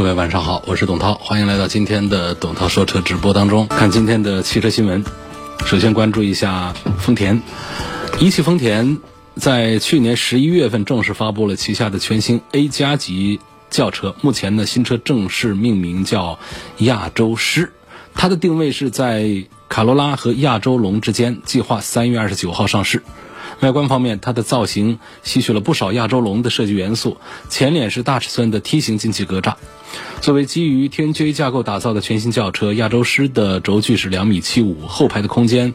各位晚上好，我是董涛，欢迎来到今天的董涛说车直播当中，看今天的汽车新闻。首先关注一下丰田，一汽丰田在去年十一月份正式发布了旗下的全新 A 加级轿车，目前呢新车正式命名叫亚洲狮，它的定位是在卡罗拉和亚洲龙之间，计划三月二十九号上市。外观方面，它的造型吸取了不少亚洲龙的设计元素，前脸是大尺寸的梯形进气格栅。作为基于 TNGA 架构打造的全新轿车，亚洲狮的轴距是两米七五，后排的空间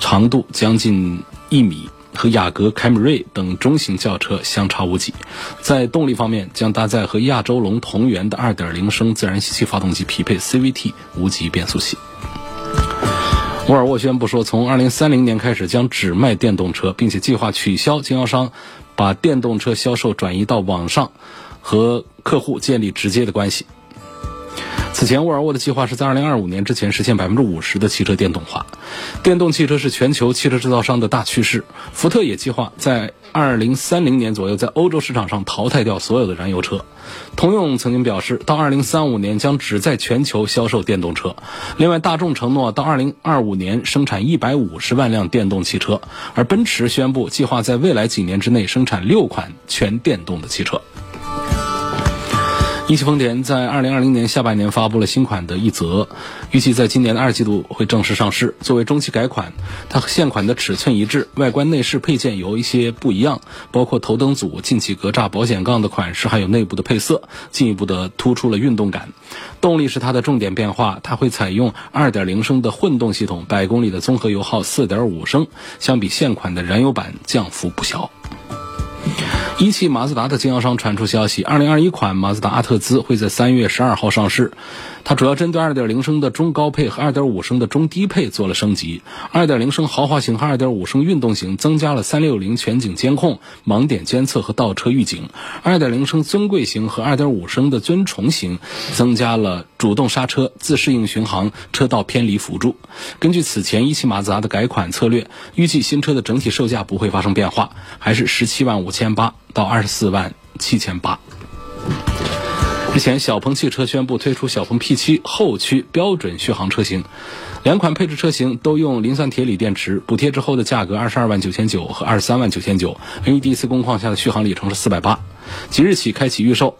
长度将近一米，和雅阁、凯美瑞等中型轿车相差无几。在动力方面，将搭载和亚洲龙同源的2.0升自然吸气发动机，匹配 CVT 无级变速器。沃尔沃宣布说，从2030年开始将只卖电动车，并且计划取消经销商把电动车销售转移到网上，和客户建立直接的关系。此前，沃尔沃的计划是在2025年之前实现50%的汽车电动化。电动汽车是全球汽车制造商的大趋势，福特也计划在2030年左右在欧洲市场上淘汰掉所有的燃油车。通用曾经表示，到2035年将只在全球销售电动车。另外，大众承诺到2025年生产150万辆电动汽车，而奔驰宣布计划在未来几年之内生产六款全电动的汽车。一汽丰田在二零二零年下半年发布了新款的奕泽，预计在今年的二季度会正式上市。作为中期改款，它和现款的尺寸一致，外观内饰配件有一些不一样，包括头灯组、进气格栅、保险杠的款式，还有内部的配色，进一步的突出了运动感。动力是它的重点变化，它会采用二点零升的混动系统，百公里的综合油耗四点五升，相比现款的燃油版降幅不小。一汽马自达的经销商传出消息，二零二一款马自达阿特兹会在三月十二号上市。它主要针对二点零升的中高配和二点五升的中低配做了升级。二点零升豪华型和二点五升运动型增加了三六零全景监控、盲点监测和倒车预警。二点零升尊贵型和二点五升的尊崇型增加了主动刹车、自适应巡航、车道偏离辅助。根据此前一汽马自达的改款策略，预计新车的整体售价不会发生变化，还是十七万五千八。到二十四万七千八。之前，小鹏汽车宣布推出小鹏 P7 后驱标准续航车型，两款配置车型都用磷酸铁锂电池，补贴之后的价格二十二万九千九和二十三万九千九，NEDC 工况下的续航里程是四百八，即日起开启预售，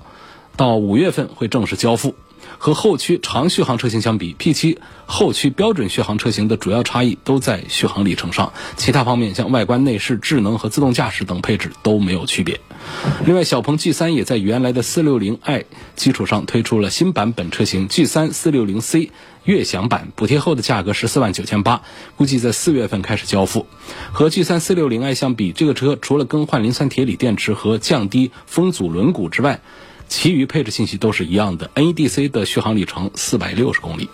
到五月份会正式交付。和后驱长续航车型相比，P7 后驱标准续航车型的主要差异都在续航里程上，其他方面像外观、内饰、智能和自动驾驶等配置都没有区别。另外，小鹏 G3 也在原来的 460i 基础上推出了新版本车型 G3 460C 悦享版，补贴后的价格十四万九千八，估计在四月份开始交付。和 G3 460i 相比，这个车除了更换磷酸铁锂电池和降低风阻轮毂之外，其余配置信息都是一样的，NEDC 的续航里程四百六十公里。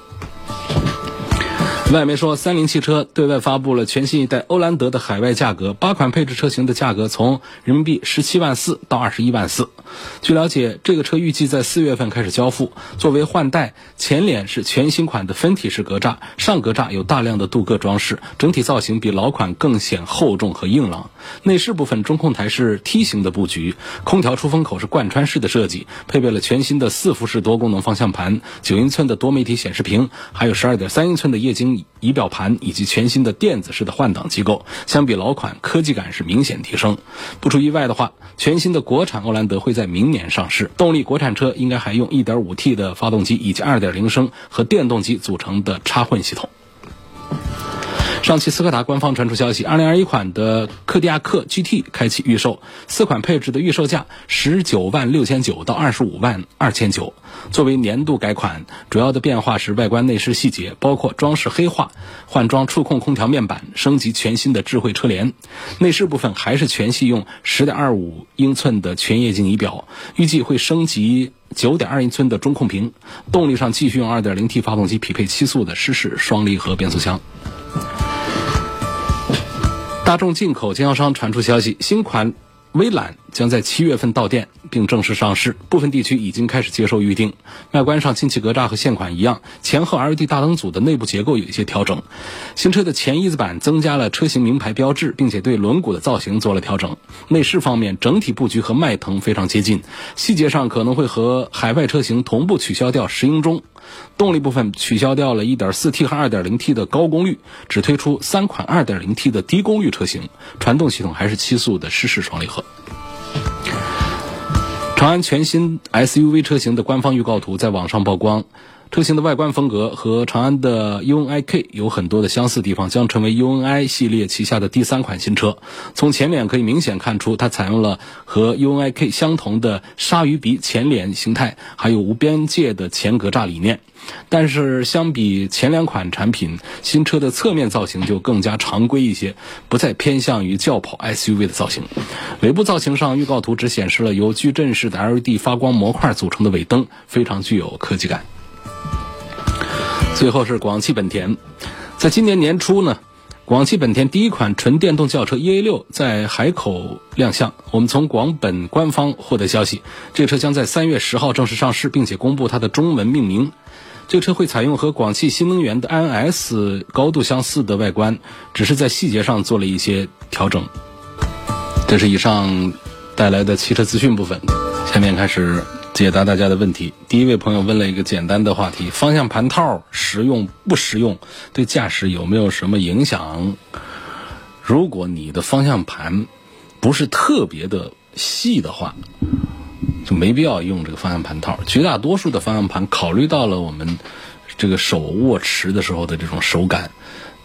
外媒说，三菱汽车对外发布了全新一代欧蓝德的海外价格，八款配置车型的价格从人民币十七万四到二十一万四。据了解，这个车预计在四月份开始交付。作为换代，前脸是全新款的分体式格栅，上格栅有大量的镀铬装饰，整体造型比老款更显厚重和硬朗。内饰部分，中控台是梯形的布局，空调出风口是贯穿式的设计，配备了全新的四辐式多功能方向盘、九英寸的多媒体显示屏，还有十二点三英寸的液晶仪。仪表盘以及全新的电子式的换挡机构，相比老款科技感是明显提升。不出意外的话，全新的国产欧蓝德会在明年上市。动力国产车应该还用 1.5T 的发动机以及2.0升和电动机组成的插混系统。上汽斯柯达官方传出消息，2021款的柯迪亚克 GT 开启预售，四款配置的预售价十九万六千九到二十五万二千九。作为年度改款，主要的变化是外观内饰细节，包括装饰黑化、换装触控空调面板、升级全新的智慧车联。内饰部分还是全系用十点二五英寸的全液晶仪表，预计会升级九点二英寸的中控屏。动力上继续用二点零 T 发动机，匹配七速的湿式双离合变速箱。大众进口经销商传出消息，新款威揽将在七月份到店并正式上市，部分地区已经开始接受预定。外观上，进气格栅和现款一样，前后 LED 大灯组的内部结构有一些调整。新车的前翼子板增加了车型名牌标志，并且对轮毂的造型做了调整。内饰方面，整体布局和迈腾非常接近，细节上可能会和海外车型同步取消掉石英钟。动力部分取消掉了 1.4T 和 2.0T 的高功率，只推出三款 2.0T 的低功率车型，传动系统还是七速的湿式双离合。长安全新 SUV 车型的官方预告图在网上曝光。车型的外观风格和长安的 UNI-K 有很多的相似地方，将成为 UNI 系列旗下的第三款新车。从前脸可以明显看出，它采用了和 UNI-K 相同的鲨鱼鼻前脸形态，还有无边界的前格栅理念。但是相比前两款产品，新车的侧面造型就更加常规一些，不再偏向于轿跑 SUV 的造型。尾部造型上，预告图只显示了由矩阵式的 LED 发光模块组成的尾灯，非常具有科技感。最后是广汽本田，在今年年初呢，广汽本田第一款纯电动轿车 E A 六在海口亮相。我们从广本官方获得消息，这车将在三月十号正式上市，并且公布它的中文命名。这车会采用和广汽新能源的 iNS 高度相似的外观，只是在细节上做了一些调整。这是以上带来的汽车资讯部分，下面开始。解答大家的问题。第一位朋友问了一个简单的话题：方向盘套实用不实用？对驾驶有没有什么影响？如果你的方向盘不是特别的细的话，就没必要用这个方向盘套。绝大多数的方向盘考虑到了我们这个手握持的时候的这种手感，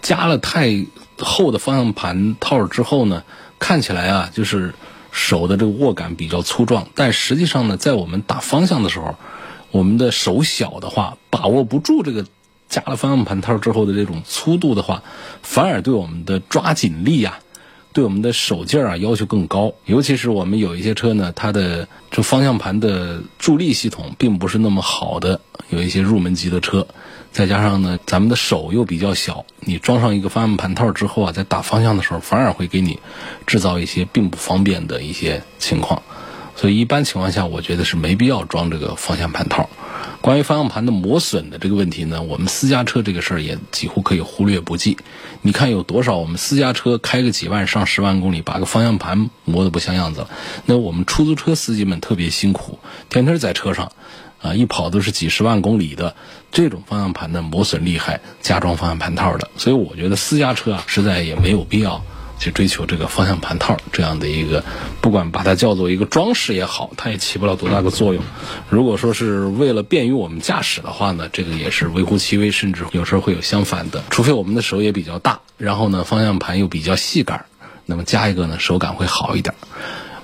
加了太厚的方向盘套之后呢，看起来啊就是。手的这个握感比较粗壮，但实际上呢，在我们打方向的时候，我们的手小的话，把握不住这个加了方向盘套之后的这种粗度的话，反而对我们的抓紧力呀，对我们的手劲儿啊要求更高。尤其是我们有一些车呢，它的这方向盘的助力系统并不是那么好的，有一些入门级的车。再加上呢，咱们的手又比较小，你装上一个方向盘套之后啊，在打方向的时候，反而会给你制造一些并不方便的一些情况。所以一般情况下，我觉得是没必要装这个方向盘套。关于方向盘的磨损的这个问题呢，我们私家车这个事儿也几乎可以忽略不计。你看有多少我们私家车开个几万上十万公里，把个方向盘磨得不像样子了？那我们出租车司机们特别辛苦，天天在车上。啊，一跑都是几十万公里的，这种方向盘呢磨损厉害，加装方向盘套的，所以我觉得私家车啊，实在也没有必要去追求这个方向盘套这样的一个，不管把它叫做一个装饰也好，它也起不了多大的作用。如果说是为了便于我们驾驶的话呢，这个也是微乎其微，甚至有时候会有相反的。除非我们的手也比较大，然后呢方向盘又比较细杆，那么加一个呢手感会好一点。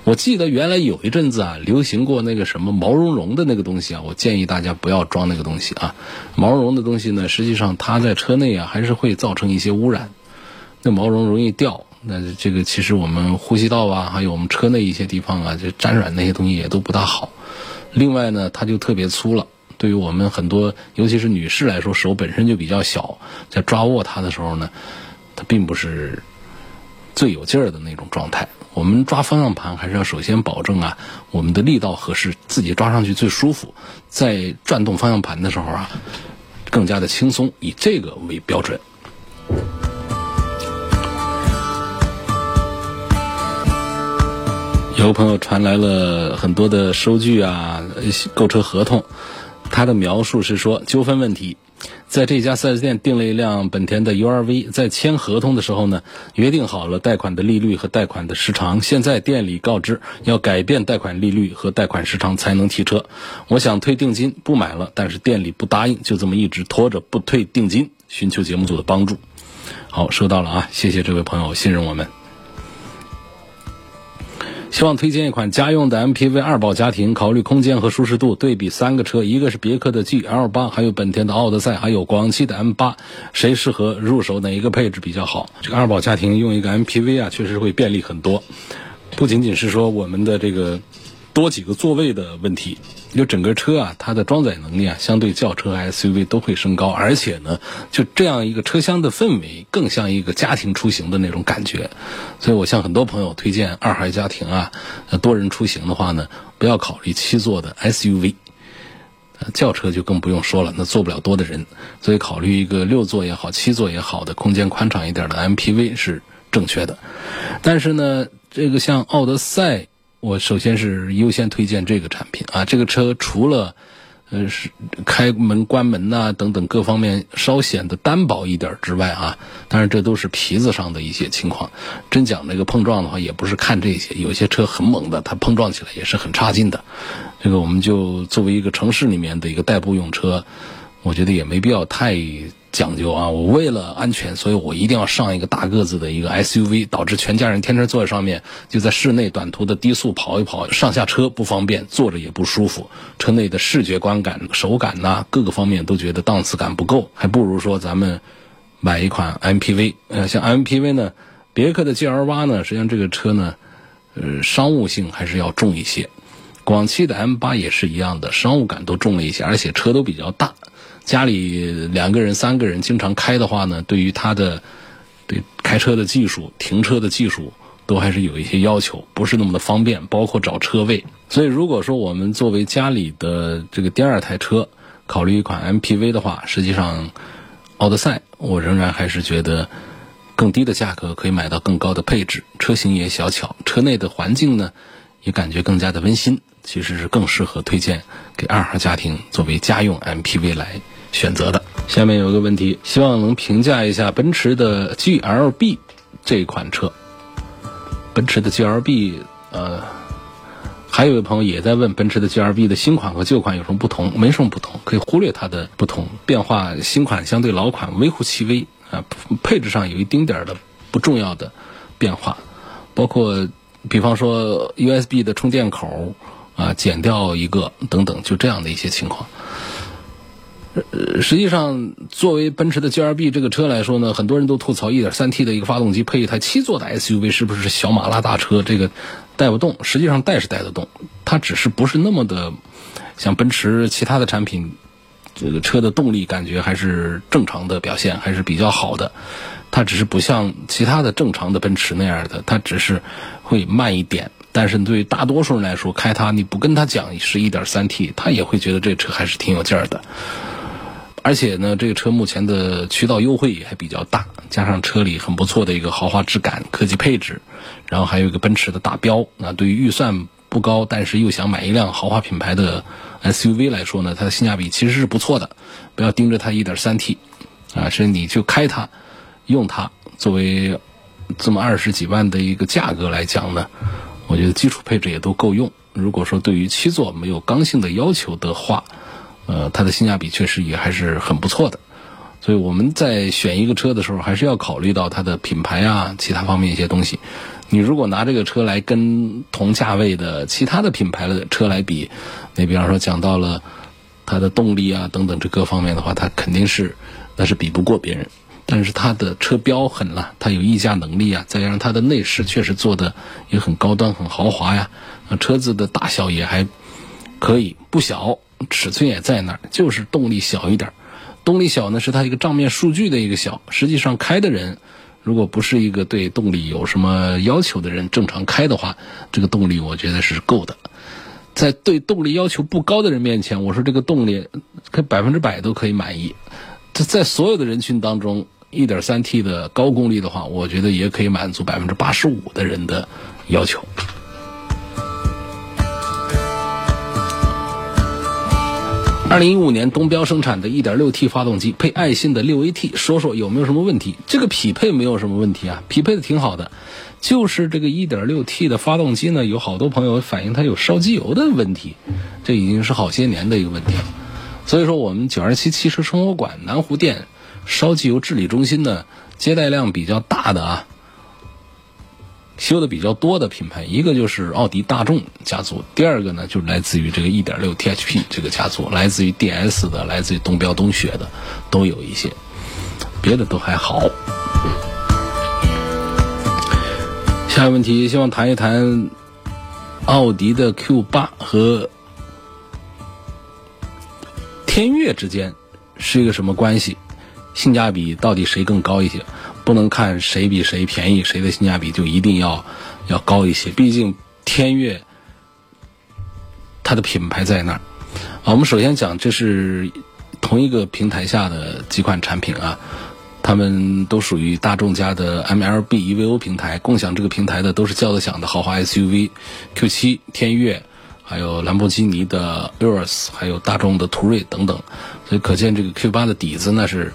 我记得原来有一阵子啊，流行过那个什么毛茸茸的那个东西啊，我建议大家不要装那个东西啊。毛茸茸的东西呢，实际上它在车内啊，还是会造成一些污染。那毛绒容易掉，那这个其实我们呼吸道啊，还有我们车内一些地方啊，就沾染那些东西也都不大好。另外呢，它就特别粗了，对于我们很多尤其是女士来说，手本身就比较小，在抓握它的时候呢，它并不是最有劲儿的那种状态。我们抓方向盘还是要首先保证啊，我们的力道合适，自己抓上去最舒服，在转动方向盘的时候啊，更加的轻松，以这个为标准。有朋友传来了很多的收据啊，购车合同，他的描述是说纠纷问题。在这家 4S 店订了一辆本田的 URV，在签合同的时候呢，约定好了贷款的利率和贷款的时长。现在店里告知要改变贷款利率和贷款时长才能提车。我想退定金不买了，但是店里不答应，就这么一直拖着不退定金，寻求节目组的帮助。好，收到了啊，谢谢这位朋友信任我们。希望推荐一款家用的 MPV 二保家庭，考虑空间和舒适度，对比三个车，一个是别克的 GL 八，还有本田的奥德赛，还有广汽的 M 八，谁适合入手？哪一个配置比较好？这个二保家庭用一个 MPV 啊，确实会便利很多，不仅仅是说我们的这个。多几个座位的问题，就整个车啊，它的装载能力啊，相对轿车 SUV 都会升高，而且呢，就这样一个车厢的氛围，更像一个家庭出行的那种感觉。所以我向很多朋友推荐二孩家庭啊，多人出行的话呢，不要考虑七座的 SUV，轿车就更不用说了，那坐不了多的人，所以考虑一个六座也好，七座也好的空间宽敞一点的 MPV 是正确的。但是呢，这个像奥德赛。我首先是优先推荐这个产品啊，这个车除了，呃，是开门关门呐等等各方面稍显得单薄一点之外啊，当然这都是皮子上的一些情况。真讲这个碰撞的话，也不是看这些，有些车很猛的，它碰撞起来也是很差劲的。这个我们就作为一个城市里面的一个代步用车，我觉得也没必要太。讲究啊！我为了安全，所以我一定要上一个大个子的一个 SUV，导致全家人天天坐在上面，就在室内短途的低速跑一跑，上下车不方便，坐着也不舒服，车内的视觉观感、手感呐，各个方面都觉得档次感不够，还不如说咱们买一款 MPV。呃，像 MPV 呢，别克的 GL 八呢，实际上这个车呢，呃，商务性还是要重一些，广汽的 M 八也是一样的，商务感都重了一些，而且车都比较大。家里两个人、三个人经常开的话呢，对于他的对开车的技术、停车的技术都还是有一些要求，不是那么的方便，包括找车位。所以，如果说我们作为家里的这个第二台车，考虑一款 MPV 的话，实际上奥德赛，我仍然还是觉得更低的价格可以买到更高的配置，车型也小巧，车内的环境呢也感觉更加的温馨，其实是更适合推荐给二号家庭作为家用 MPV 来。选择的。下面有个问题，希望能评价一下奔驰的 GLB 这款车。奔驰的 GLB，呃，还有一位朋友也在问奔驰的 GLB 的新款和旧款有什么不同？没什么不同，可以忽略它的不同变化。新款相对老款微乎其微啊，配置上有一丁点儿的不重要的变化，包括比方说 USB 的充电口啊减掉一个等等，就这样的一些情况。呃，实际上，作为奔驰的 G R B 这个车来说呢，很多人都吐槽 1.3T 的一个发动机配一台七座的 SUV 是不是小马拉大车？这个带不动。实际上带是带得动，它只是不是那么的像奔驰其他的产品，这个车的动力感觉还是正常的表现，还是比较好的。它只是不像其他的正常的奔驰那样的，它只是会慢一点。但是对于大多数人来说，开它你不跟他讲是一点三 T，他也会觉得这车还是挺有劲儿的。而且呢，这个车目前的渠道优惠也还比较大，加上车里很不错的一个豪华质感、科技配置，然后还有一个奔驰的大标。那对于预算不高，但是又想买一辆豪华品牌的 SUV 来说呢，它的性价比其实是不错的。不要盯着它 1.3T，啊，是你就开它，用它作为这么二十几万的一个价格来讲呢，我觉得基础配置也都够用。如果说对于七座没有刚性的要求的话，呃，它的性价比确实也还是很不错的，所以我们在选一个车的时候，还是要考虑到它的品牌啊，其他方面一些东西。你如果拿这个车来跟同价位的其他的品牌的车来比，你比方说讲到了它的动力啊等等这各方面的话，它肯定是那是比不过别人。但是它的车标狠了，它有溢价能力啊，再加上它的内饰确实做的也很高端、很豪华呀，车子的大小也还可以，不小。尺寸也在那儿，就是动力小一点。动力小呢，是它一个账面数据的一个小。实际上开的人，如果不是一个对动力有什么要求的人，正常开的话，这个动力我觉得是够的。在对动力要求不高的人面前，我说这个动力，可百分之百都可以满意。这在所有的人群当中一点三 T 的高功率的话，我觉得也可以满足百分之八十五的人的要求。二零一五年东标生产的 1.6T 发动机配爱信的 6AT，说说有没有什么问题？这个匹配没有什么问题啊，匹配的挺好的。就是这个 1.6T 的发动机呢，有好多朋友反映它有烧机油的问题，这已经是好些年的一个问题了。所以说，我们九二七汽车生活馆南湖店烧机油治理中心呢，接待量比较大的啊，修的比较多的品牌，一个就是奥迪大众家族，第二个呢就是来自于这个1.6 THP 这个家族，来自于 DS 的，来自于东标、东雪的都有一些，别的都还好。下一个问题，希望谈一谈奥迪的 Q8 和天悦之间是一个什么关系？性价比到底谁更高一些？不能看谁比谁便宜，谁的性价比就一定要要高一些。毕竟天悦它的品牌在那儿。啊，我们首先讲，这是同一个平台下的几款产品啊，他们都属于大众家的 MLB EVO 平台，共享这个平台的都是叫得响的豪华 SUV，Q7、天悦。还有兰博基尼的 Urus，还有大众的途锐等等，所以可见这个 Q8 的底子那是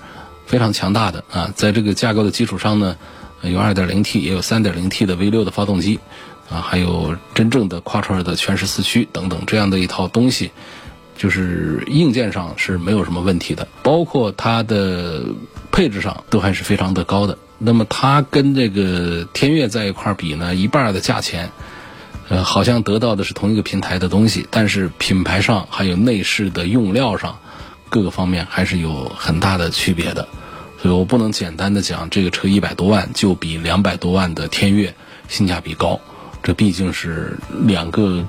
非常强大的啊。在这个架构的基础上呢，有 2.0T 也有 3.0T 的 V6 的发动机啊，还有真正的 Quattro 的全时四驱等等这样的一套东西，就是硬件上是没有什么问题的，包括它的配置上都还是非常的高的。那么它跟这个天悦在一块比呢，一半的价钱。呃，好像得到的是同一个平台的东西，但是品牌上还有内饰的用料上，各个方面还是有很大的区别的，所以我不能简单的讲这个车一百多万就比两百多万的天悦性价比高，这毕竟是两个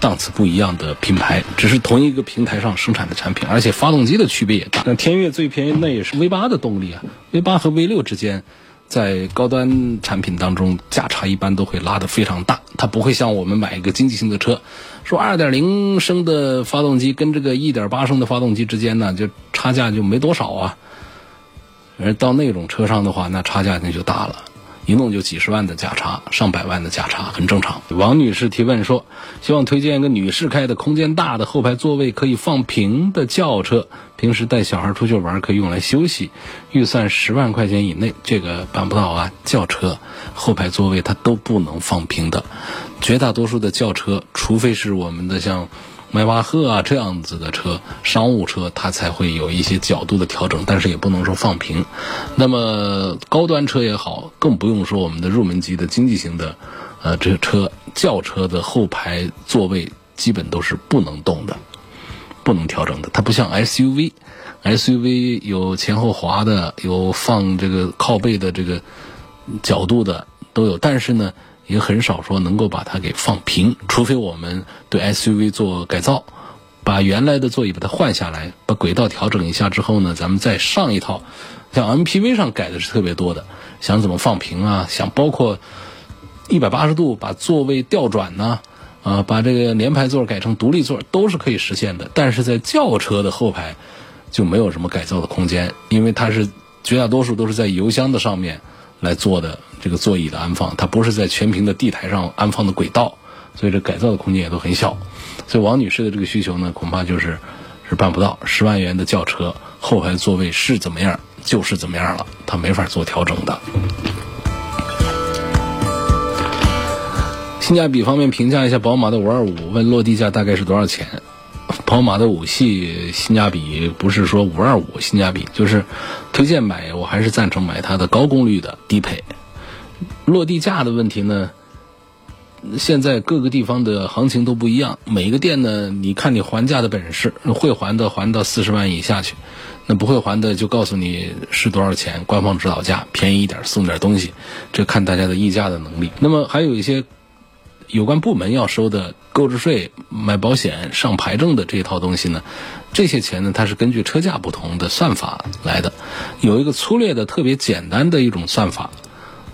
档次不一样的品牌，只是同一个平台上生产的产品，而且发动机的区别也大。那天悦最便宜那也是 V 八的动力啊，V 八和 V 六之间。在高端产品当中，价差一般都会拉得非常大。它不会像我们买一个经济型的车，说二点零升的发动机跟这个一点八升的发动机之间呢，就差价就没多少啊。而到那种车上的话，那差价那就大了。一弄就几十万的价差，上百万的价差很正常。王女士提问说，希望推荐一个女士开的空间大的后排座位可以放平的轿车，平时带小孩出去玩可以用来休息，预算十万块钱以内，这个办不到啊。轿车后排座位它都不能放平的，绝大多数的轿车，除非是我们的像。迈巴赫啊，这样子的车，商务车它才会有一些角度的调整，但是也不能说放平。那么高端车也好，更不用说我们的入门级的经济型的，呃，这个车轿车的后排座位基本都是不能动的，不能调整的。它不像 SUV，SUV 有前后滑的，有放这个靠背的这个角度的都有，但是呢。也很少说能够把它给放平，除非我们对 SUV 做改造，把原来的座椅把它换下来，把轨道调整一下之后呢，咱们再上一套。像 MPV 上改的是特别多的，想怎么放平啊？想包括一百八十度把座位调转呢？啊，把这个连排座改成独立座都是可以实现的。但是在轿车的后排就没有什么改造的空间，因为它是绝大多数都是在油箱的上面来做的。这个座椅的安放，它不是在全平的地台上安放的轨道，所以这改造的空间也都很小。所以王女士的这个需求呢，恐怕就是是办不到。十万元的轿车后排座位是怎么样，就是怎么样了，它没法做调整的。性价比方面评价一下宝马的五二五，问落地价大概是多少钱？宝马的五系性价比不是说五二五性价比，就是推荐买，我还是赞成买它的高功率的低配。落地价的问题呢？现在各个地方的行情都不一样，每一个店呢，你看你还价的本事，会还的还到四十万以下去，那不会还的就告诉你是多少钱，官方指导价，便宜一点送点东西，这看大家的议价的能力。那么还有一些有关部门要收的购置税、买保险、上牌证的这一套东西呢，这些钱呢，它是根据车价不同的算法来的，有一个粗略的、特别简单的一种算法。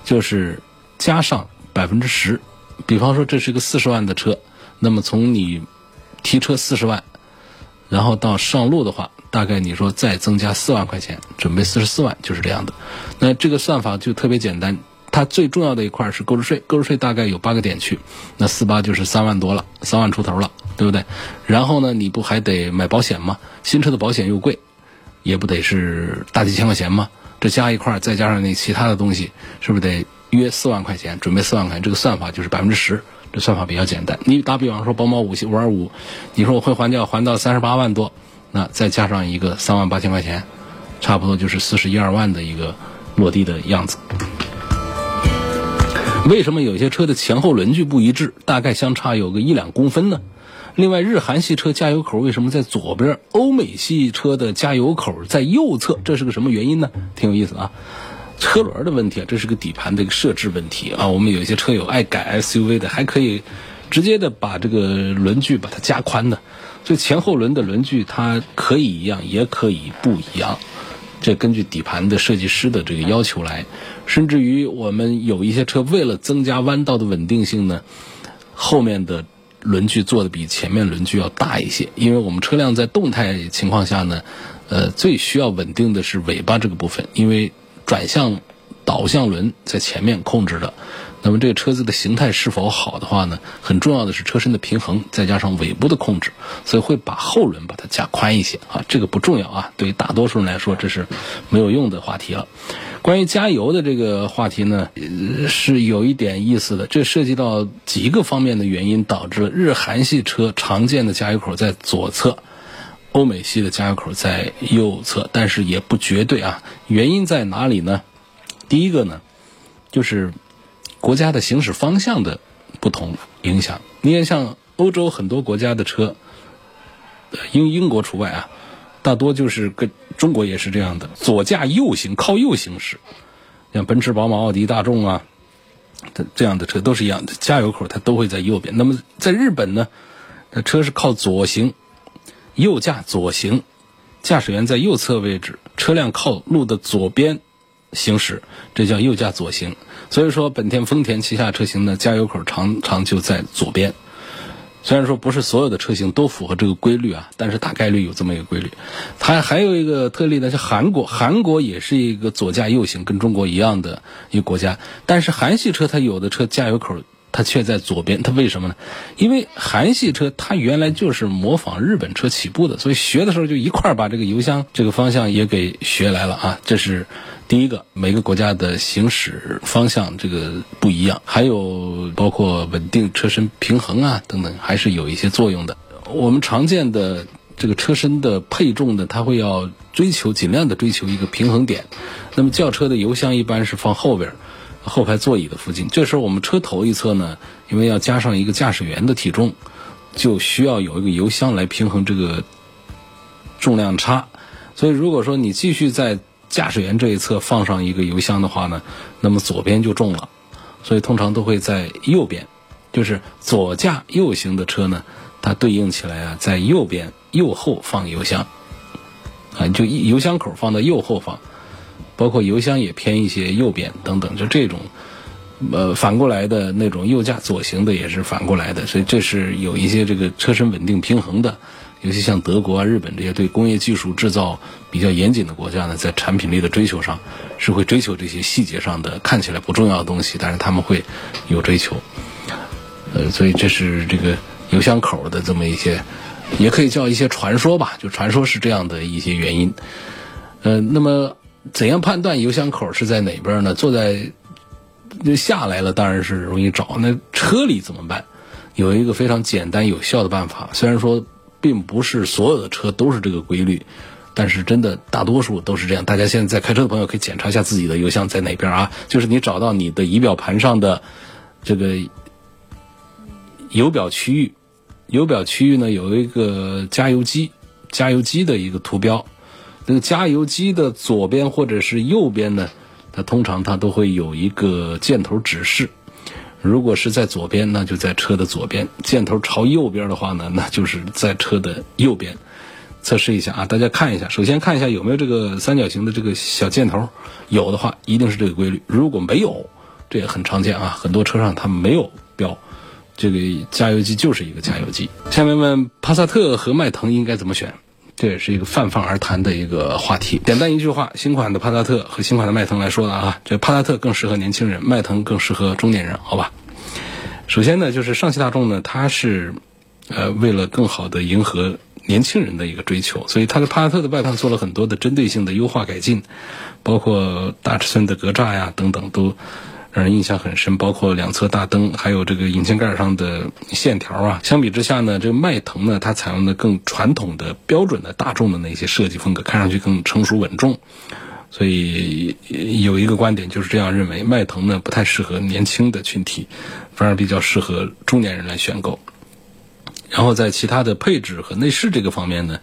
就是加上百分之十，比方说这是一个四十万的车，那么从你提车四十万，然后到上路的话，大概你说再增加四万块钱，准备四十四万，就是这样的。那这个算法就特别简单，它最重要的一块是购置税，购置税大概有八个点去，那四八就是三万多了，三万出头了，对不对？然后呢，你不还得买保险吗？新车的保险又贵，也不得是大几千块钱吗？这加一块再加上那其他的东西，是不是得约四万块钱？准备四万块钱，这个算法就是百分之十，这算法比较简单。你打比方说，宝马五系五二五，你说我会还掉还到三十八万多，那再加上一个三万八千块钱，差不多就是四十一二万的一个落地的样子。为什么有些车的前后轮距不一致，大概相差有个一两公分呢？另外，日韩系车加油口为什么在左边？欧美系车的加油口在右侧，这是个什么原因呢？挺有意思啊。车轮的问题啊，这是个底盘的一个设置问题啊。我们有些车友爱改 SUV 的，还可以直接的把这个轮距把它加宽的，所以前后轮的轮距它可以一样，也可以不一样。这根据底盘的设计师的这个要求来，甚至于我们有一些车为了增加弯道的稳定性呢，后面的。轮距做的比前面轮距要大一些，因为我们车辆在动态情况下呢，呃，最需要稳定的是尾巴这个部分，因为转向导向轮在前面控制的。那么这个车子的形态是否好的话呢？很重要的是车身的平衡，再加上尾部的控制，所以会把后轮把它加宽一些啊。这个不重要啊，对于大多数人来说这是没有用的话题了。关于加油的这个话题呢，是有一点意思的。这涉及到几个方面的原因，导致了日韩系车常见的加油口在左侧，欧美系的加油口在右侧，但是也不绝对啊。原因在哪里呢？第一个呢，就是。国家的行驶方向的不同影响，你看像欧洲很多国家的车，英英国除外啊，大多就是跟中国也是这样的，左驾右行，靠右行驶。像奔驰、宝马、奥迪、大众啊，这这样的车都是一样的，加油口它都会在右边。那么在日本呢，这车是靠左行，右驾左行，驾驶员在右侧位置，车辆靠路的左边。行驶，这叫右驾左行。所以说，本田、丰田旗下车型的，加油口常常就在左边。虽然说不是所有的车型都符合这个规律啊，但是大概率有这么一个规律。它还有一个特例呢，是韩国，韩国也是一个左驾右行，跟中国一样的一个国家。但是韩系车它有的车加油口。它却在左边，它为什么呢？因为韩系车它原来就是模仿日本车起步的，所以学的时候就一块儿把这个油箱这个方向也给学来了啊。这是第一个，每个国家的行驶方向这个不一样，还有包括稳定车身平衡啊等等，还是有一些作用的。我们常见的这个车身的配重呢，它会要追求尽量的追求一个平衡点。那么轿车的油箱一般是放后边。后排座椅的附近，这时候我们车头一侧呢，因为要加上一个驾驶员的体重，就需要有一个油箱来平衡这个重量差。所以如果说你继续在驾驶员这一侧放上一个油箱的话呢，那么左边就重了。所以通常都会在右边，就是左驾右行的车呢，它对应起来啊，在右边右后放油箱，啊，就油箱口放到右后方。包括油箱也偏一些右边等等，就这种，呃，反过来的那种右驾左行的也是反过来的，所以这是有一些这个车身稳定平衡的，尤其像德国啊、日本这些对工业技术制造比较严谨的国家呢，在产品力的追求上是会追求这些细节上的看起来不重要的东西，但是他们会有追求，呃，所以这是这个油箱口的这么一些，也可以叫一些传说吧，就传说是这样的一些原因，呃，那么。怎样判断油箱口是在哪边呢？坐在就下来了，当然是容易找。那车里怎么办？有一个非常简单有效的办法。虽然说并不是所有的车都是这个规律，但是真的大多数都是这样。大家现在在开车的朋友可以检查一下自己的油箱在哪边啊？就是你找到你的仪表盘上的这个油表区域，油表区域呢有一个加油机，加油机的一个图标。那个加油机的左边或者是右边呢，它通常它都会有一个箭头指示。如果是在左边，那就在车的左边；箭头朝右边的话呢，那就是在车的右边。测试一下啊，大家看一下。首先看一下有没有这个三角形的这个小箭头，有的话一定是这个规律。如果没有，这也很常见啊，很多车上它没有标，这个加油机就是一个加油机。下面问帕萨特和迈腾应该怎么选？这也是一个泛泛而谈的一个话题。简单一句话，新款的帕萨特和新款的迈腾来说的啊，这帕萨特更适合年轻人，迈腾更适合中年人，好吧？首先呢，就是上汽大众呢，它是呃为了更好的迎合年轻人的一个追求，所以它的帕萨特的外观做了很多的针对性的优化改进，包括大尺寸的格栅呀等等都。让人印象很深，包括两侧大灯，还有这个引擎盖上的线条啊。相比之下呢，这个迈腾呢，它采用的更传统的、标准的大众的那些设计风格，看上去更成熟稳重。所以有一个观点就是这样认为，迈腾呢不太适合年轻的群体，反而比较适合中年人来选购。然后在其他的配置和内饰这个方面呢，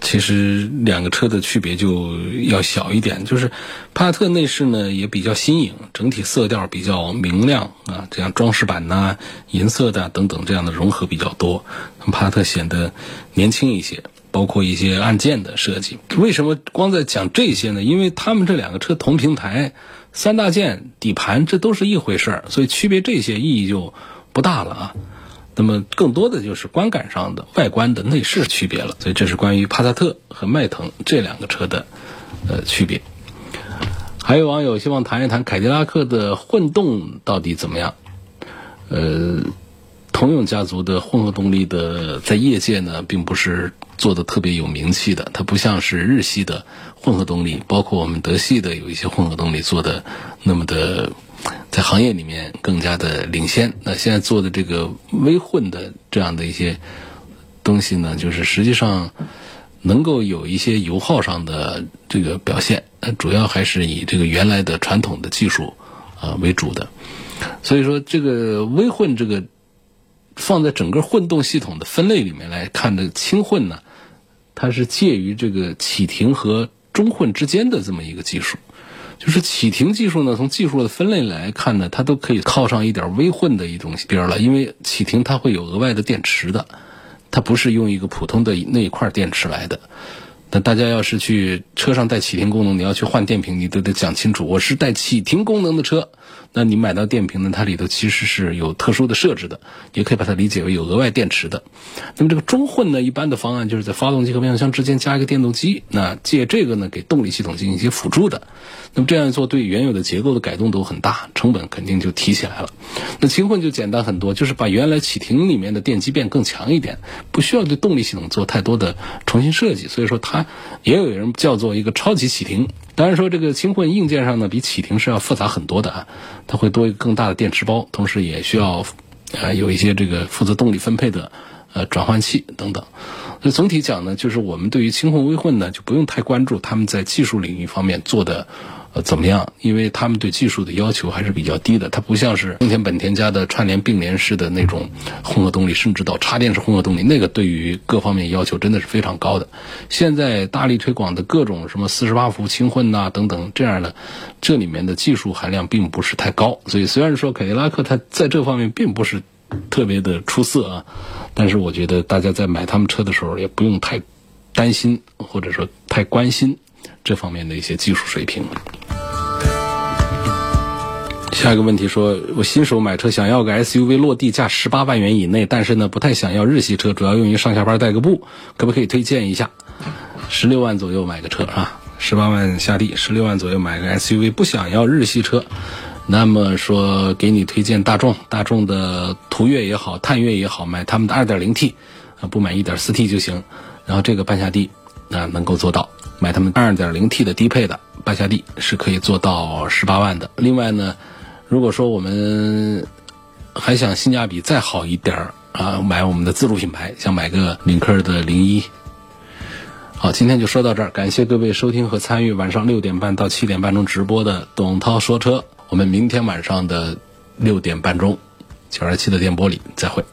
其实两个车的区别就要小一点。就是帕萨特内饰呢也比较新颖，整体色调比较明亮啊，这样装饰板呐、银色的等等这样的融合比较多，帕萨特显得年轻一些。包括一些按键的设计，为什么光在讲这些呢？因为他们这两个车同平台，三大件、底盘这都是一回事儿，所以区别这些意义就不大了啊。那么更多的就是观感上的外观的内饰区别了。所以这是关于帕萨特和迈腾这两个车的呃区别。还有网友希望谈一谈凯迪拉克的混动到底怎么样？呃。通用家族的混合动力的在业界呢，并不是做的特别有名气的，它不像是日系的混合动力，包括我们德系的有一些混合动力做的那么的，在行业里面更加的领先。那现在做的这个微混的这样的一些东西呢，就是实际上能够有一些油耗上的这个表现，主要还是以这个原来的传统的技术啊为主的。所以说，这个微混这个。放在整个混动系统的分类里面来看的轻混呢，它是介于这个启停和中混之间的这么一个技术。就是启停技术呢，从技术的分类来看呢，它都可以靠上一点微混的一种边了。因为启停它会有额外的电池的，它不是用一个普通的那一块电池来的。那大家要是去车上带启停功能，你要去换电瓶，你都得讲清楚，我是带启停功能的车。那你买到电瓶呢？它里头其实是有特殊的设置的，也可以把它理解为有额外电池的。那么这个中混呢，一般的方案就是在发动机和变速箱之间加一个电动机，那借这个呢给动力系统进行一些辅助的。那么这样做对原有的结构的改动都很大，成本肯定就提起来了。那轻混就简单很多，就是把原来启停里面的电机变更强一点，不需要对动力系统做太多的重新设计。所以说它也有人叫做一个超级启停。当然说这个轻混硬件上呢，比启停是要复杂很多的啊，它会多一个更大的电池包，同时也需要，呃，有一些这个负责动力分配的，呃，转换器等等。那总体讲呢，就是我们对于轻混微混呢，就不用太关注他们在技术领域方面做的。怎么样？因为他们对技术的要求还是比较低的，它不像是丰田、本田家的串联并联式的那种混合动力，甚至到插电式混合动力，那个对于各方面要求真的是非常高的。现在大力推广的各种什么四十八伏轻混呐等等这样的，这里面的技术含量并不是太高。所以虽然说凯迪拉克它在这方面并不是特别的出色啊，但是我觉得大家在买他们车的时候也不用太担心或者说太关心这方面的一些技术水平。下一个问题说，我新手买车想要个 SUV 落地价十八万元以内，但是呢不太想要日系车，主要用于上下班带个步，可不可以推荐一下？十六万左右买个车啊，十八万下地，十六万左右买个 SUV，不想要日系车，那么说给你推荐大众，大众的途岳也好，探岳也好，买他们的二点零 T，啊不买一点四 T 就行，然后这个半下地啊能够做到，买他们二点零 T 的低配的半下地是可以做到十八万的。另外呢。如果说我们还想性价比再好一点儿啊，买我们的自主品牌，想买个领克的零一。好，今天就说到这儿，感谢各位收听和参与晚上六点半到七点半钟直播的董涛说车。我们明天晚上的六点半钟，九二七的电波里再会。